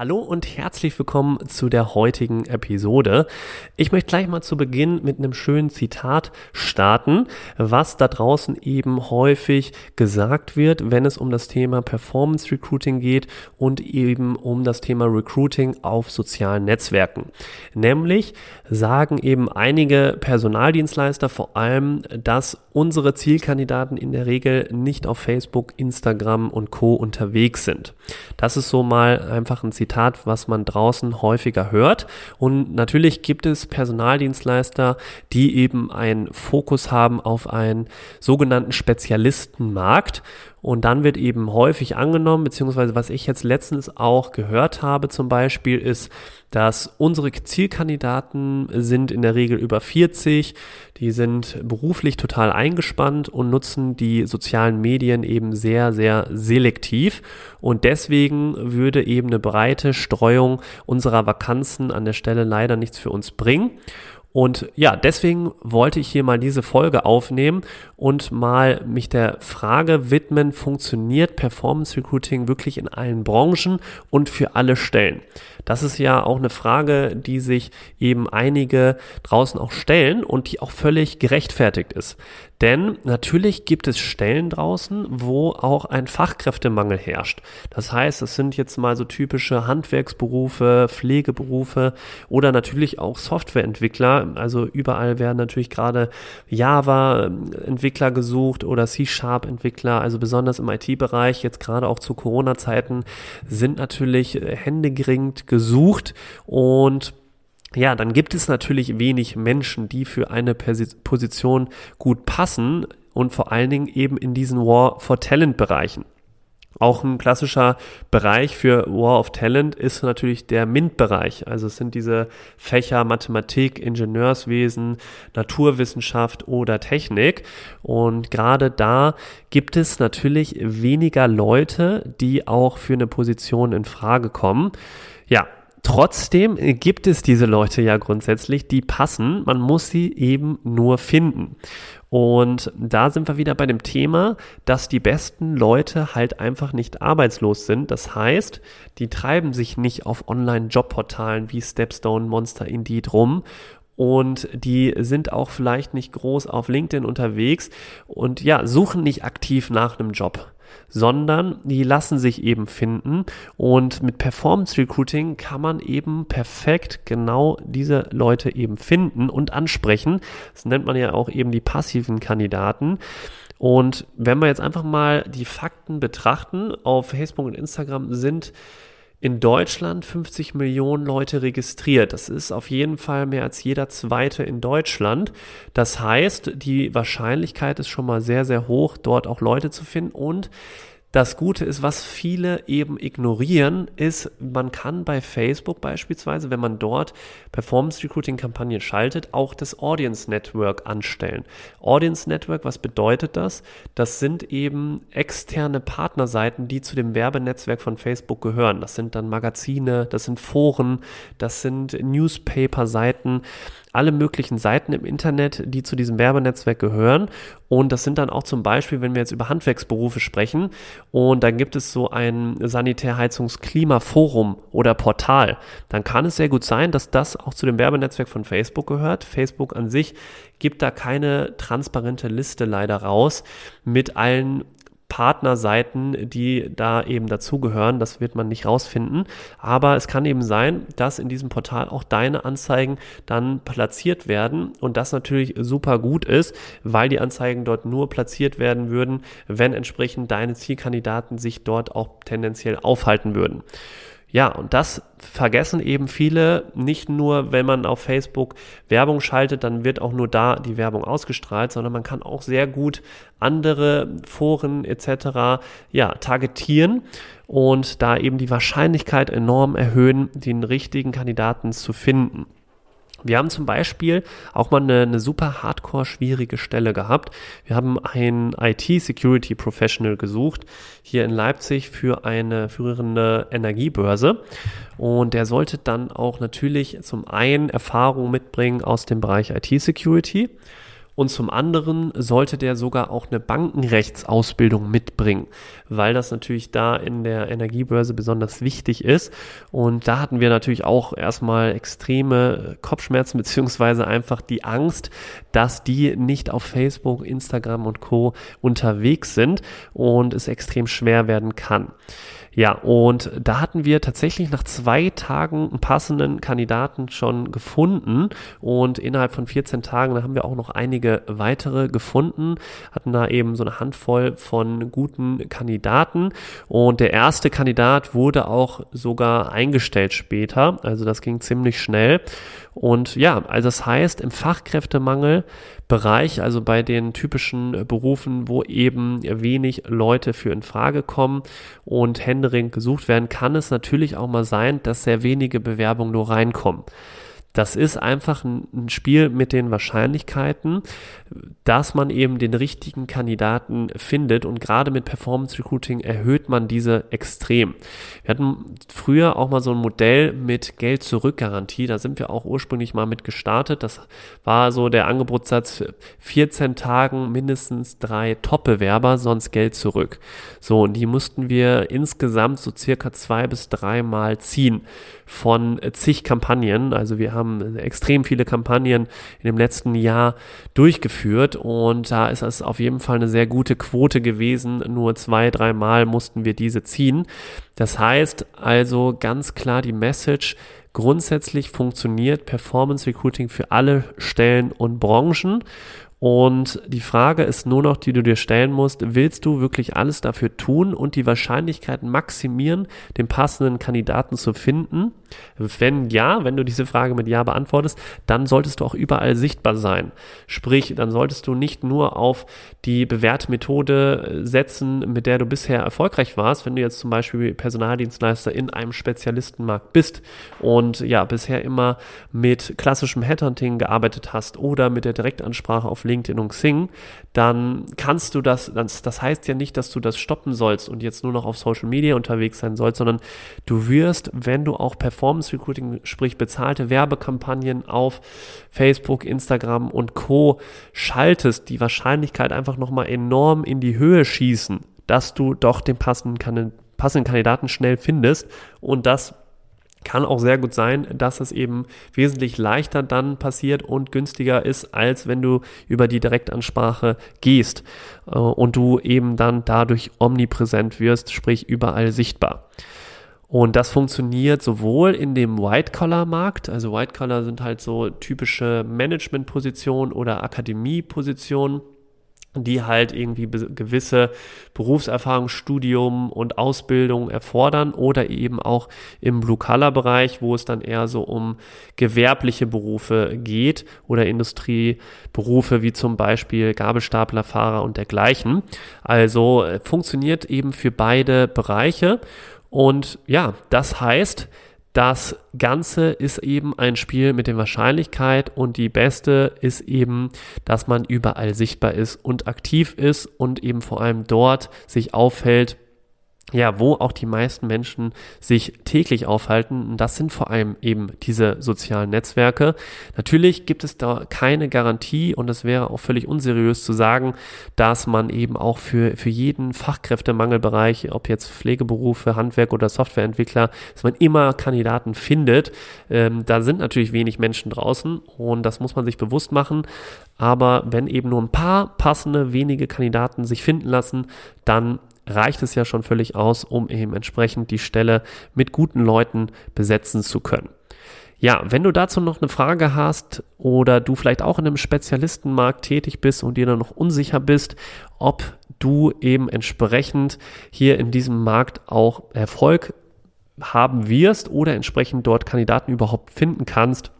Hallo und herzlich willkommen zu der heutigen Episode. Ich möchte gleich mal zu Beginn mit einem schönen Zitat starten, was da draußen eben häufig gesagt wird, wenn es um das Thema Performance Recruiting geht und eben um das Thema Recruiting auf sozialen Netzwerken. Nämlich sagen eben einige Personaldienstleister vor allem, dass unsere Zielkandidaten in der Regel nicht auf Facebook, Instagram und Co unterwegs sind. Das ist so mal einfach ein Zitat Zitat, was man draußen häufiger hört. Und natürlich gibt es Personaldienstleister, die eben einen Fokus haben auf einen sogenannten Spezialistenmarkt. Und dann wird eben häufig angenommen, beziehungsweise was ich jetzt letztens auch gehört habe zum Beispiel, ist, dass unsere Zielkandidaten sind in der Regel über 40, die sind beruflich total eingespannt und nutzen die sozialen Medien eben sehr, sehr selektiv. Und deswegen würde eben eine breite Streuung unserer Vakanzen an der Stelle leider nichts für uns bringen. Und ja, deswegen wollte ich hier mal diese Folge aufnehmen und mal mich der Frage widmen, funktioniert Performance Recruiting wirklich in allen Branchen und für alle Stellen? Das ist ja auch eine Frage, die sich eben einige draußen auch stellen und die auch völlig gerechtfertigt ist. Denn natürlich gibt es Stellen draußen, wo auch ein Fachkräftemangel herrscht. Das heißt, es sind jetzt mal so typische Handwerksberufe, Pflegeberufe oder natürlich auch Softwareentwickler. Also überall werden natürlich gerade Java-Entwickler gesucht oder C-Sharp-Entwickler. Also besonders im IT-Bereich, jetzt gerade auch zu Corona-Zeiten, sind natürlich händeringend gesucht und ja, dann gibt es natürlich wenig Menschen, die für eine Position gut passen und vor allen Dingen eben in diesen War for Talent Bereichen. Auch ein klassischer Bereich für War of Talent ist natürlich der MINT-Bereich. Also es sind diese Fächer Mathematik, Ingenieurswesen, Naturwissenschaft oder Technik. Und gerade da gibt es natürlich weniger Leute, die auch für eine Position in Frage kommen. Ja, Trotzdem gibt es diese Leute ja grundsätzlich, die passen. Man muss sie eben nur finden. Und da sind wir wieder bei dem Thema, dass die besten Leute halt einfach nicht arbeitslos sind. Das heißt, die treiben sich nicht auf Online-Jobportalen wie Stepstone, Monster, Indeed rum und die sind auch vielleicht nicht groß auf LinkedIn unterwegs und ja, suchen nicht aktiv nach einem Job sondern die lassen sich eben finden und mit Performance Recruiting kann man eben perfekt genau diese Leute eben finden und ansprechen. Das nennt man ja auch eben die passiven Kandidaten. Und wenn wir jetzt einfach mal die Fakten betrachten, auf Facebook und Instagram sind in Deutschland 50 Millionen Leute registriert. Das ist auf jeden Fall mehr als jeder zweite in Deutschland. Das heißt, die Wahrscheinlichkeit ist schon mal sehr, sehr hoch, dort auch Leute zu finden und das Gute ist, was viele eben ignorieren, ist, man kann bei Facebook beispielsweise, wenn man dort Performance Recruiting Kampagnen schaltet, auch das Audience Network anstellen. Audience Network, was bedeutet das? Das sind eben externe Partnerseiten, die zu dem Werbenetzwerk von Facebook gehören. Das sind dann Magazine, das sind Foren, das sind Newspaper-Seiten alle möglichen Seiten im Internet, die zu diesem Werbenetzwerk gehören. Und das sind dann auch zum Beispiel, wenn wir jetzt über Handwerksberufe sprechen, und dann gibt es so ein Sanitärheizungsklimaforum oder Portal, dann kann es sehr gut sein, dass das auch zu dem Werbenetzwerk von Facebook gehört. Facebook an sich gibt da keine transparente Liste leider raus mit allen Partnerseiten, die da eben dazugehören. Das wird man nicht rausfinden. Aber es kann eben sein, dass in diesem Portal auch deine Anzeigen dann platziert werden und das natürlich super gut ist, weil die Anzeigen dort nur platziert werden würden, wenn entsprechend deine Zielkandidaten sich dort auch tendenziell aufhalten würden. Ja, und das vergessen eben viele, nicht nur, wenn man auf Facebook Werbung schaltet, dann wird auch nur da die Werbung ausgestrahlt, sondern man kann auch sehr gut andere Foren etc. ja, targetieren und da eben die Wahrscheinlichkeit enorm erhöhen, den richtigen Kandidaten zu finden. Wir haben zum Beispiel auch mal eine, eine super hardcore schwierige Stelle gehabt. Wir haben einen IT-Security Professional gesucht hier in Leipzig für eine führende Energiebörse. Und der sollte dann auch natürlich zum einen Erfahrung mitbringen aus dem Bereich IT-Security und zum anderen sollte der sogar auch eine Bankenrechtsausbildung mitbringen, weil das natürlich da in der Energiebörse besonders wichtig ist. Und da hatten wir natürlich auch erstmal extreme Kopfschmerzen beziehungsweise einfach die Angst, dass die nicht auf Facebook, Instagram und Co unterwegs sind und es extrem schwer werden kann. Ja, und da hatten wir tatsächlich nach zwei Tagen einen passenden Kandidaten schon gefunden. Und innerhalb von 14 Tagen, haben wir auch noch einige weitere gefunden, hatten da eben so eine Handvoll von guten Kandidaten. Und der erste Kandidat wurde auch sogar eingestellt später, also das ging ziemlich schnell. Und ja, also das heißt, im Fachkräftemangel Bereich, also bei den typischen Berufen, wo eben wenig Leute für in Frage kommen und händeringend gesucht werden, kann es natürlich auch mal sein, dass sehr wenige Bewerbungen nur reinkommen. Das ist einfach ein, Spiel mit den Wahrscheinlichkeiten, dass man eben den richtigen Kandidaten findet und gerade mit Performance Recruiting erhöht man diese extrem. Wir hatten früher auch mal so ein Modell mit Geld zurück Garantie, da sind wir auch ursprünglich mal mit gestartet. Das war so der Angebotssatz 14 Tagen mindestens drei Top-Bewerber, sonst Geld zurück. So, und die mussten wir insgesamt so circa zwei bis dreimal ziehen von zig Kampagnen. Also wir haben extrem viele Kampagnen in dem letzten Jahr durchgeführt und da ist es auf jeden Fall eine sehr gute Quote gewesen. Nur zwei, dreimal mussten wir diese ziehen. Das heißt also ganz klar die Message, grundsätzlich funktioniert Performance Recruiting für alle Stellen und Branchen und die Frage ist nur noch, die du dir stellen musst, willst du wirklich alles dafür tun und die Wahrscheinlichkeit maximieren, den passenden Kandidaten zu finden? Wenn ja, wenn du diese Frage mit Ja beantwortest, dann solltest du auch überall sichtbar sein. Sprich, dann solltest du nicht nur auf die bewährte Methode setzen, mit der du bisher erfolgreich warst, wenn du jetzt zum Beispiel Personaldienstleister in einem Spezialistenmarkt bist und ja, bisher immer mit klassischem Headhunting gearbeitet hast oder mit der Direktansprache auf LinkedIn und Xing, dann kannst du das, das, das heißt ja nicht, dass du das stoppen sollst und jetzt nur noch auf Social Media unterwegs sein sollst, sondern du wirst, wenn du auch Performance Recruiting, sprich bezahlte Werbekampagnen auf Facebook, Instagram und Co. schaltest, die Wahrscheinlichkeit einfach nochmal enorm in die Höhe schießen, dass du doch den passenden, passenden Kandidaten schnell findest und das kann auch sehr gut sein, dass es eben wesentlich leichter dann passiert und günstiger ist, als wenn du über die Direktansprache gehst äh, und du eben dann dadurch omnipräsent wirst, sprich überall sichtbar. Und das funktioniert sowohl in dem White-Collar-Markt, also White-Collar sind halt so typische Management-Positionen oder Akademie-Positionen, die halt irgendwie gewisse Berufserfahrung, Studium und Ausbildung erfordern oder eben auch im Blue-Color-Bereich, wo es dann eher so um gewerbliche Berufe geht oder Industrieberufe wie zum Beispiel Gabelstaplerfahrer und dergleichen. Also äh, funktioniert eben für beide Bereiche und ja, das heißt, das Ganze ist eben ein Spiel mit der Wahrscheinlichkeit und die beste ist eben, dass man überall sichtbar ist und aktiv ist und eben vor allem dort sich aufhält, ja, wo auch die meisten Menschen sich täglich aufhalten. Und das sind vor allem eben diese sozialen Netzwerke. Natürlich gibt es da keine Garantie und es wäre auch völlig unseriös zu sagen, dass man eben auch für, für jeden Fachkräftemangelbereich, ob jetzt Pflegeberufe, Handwerk oder Softwareentwickler, dass man immer Kandidaten findet. Ähm, da sind natürlich wenig Menschen draußen und das muss man sich bewusst machen. Aber wenn eben nur ein paar passende, wenige Kandidaten sich finden lassen, dann reicht es ja schon völlig aus, um eben entsprechend die Stelle mit guten Leuten besetzen zu können. Ja, wenn du dazu noch eine Frage hast oder du vielleicht auch in einem Spezialistenmarkt tätig bist und dir dann noch unsicher bist, ob du eben entsprechend hier in diesem Markt auch Erfolg haben wirst oder entsprechend dort Kandidaten überhaupt finden kannst,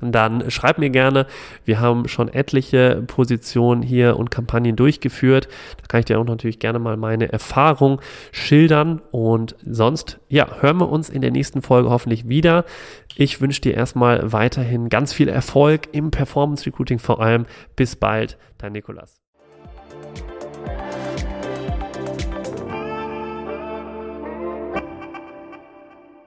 dann schreib mir gerne. Wir haben schon etliche Positionen hier und Kampagnen durchgeführt. Da kann ich dir auch natürlich gerne mal meine Erfahrung schildern. Und sonst, ja, hören wir uns in der nächsten Folge hoffentlich wieder. Ich wünsche dir erstmal weiterhin ganz viel Erfolg im Performance Recruiting vor allem. Bis bald, dein Nikolas.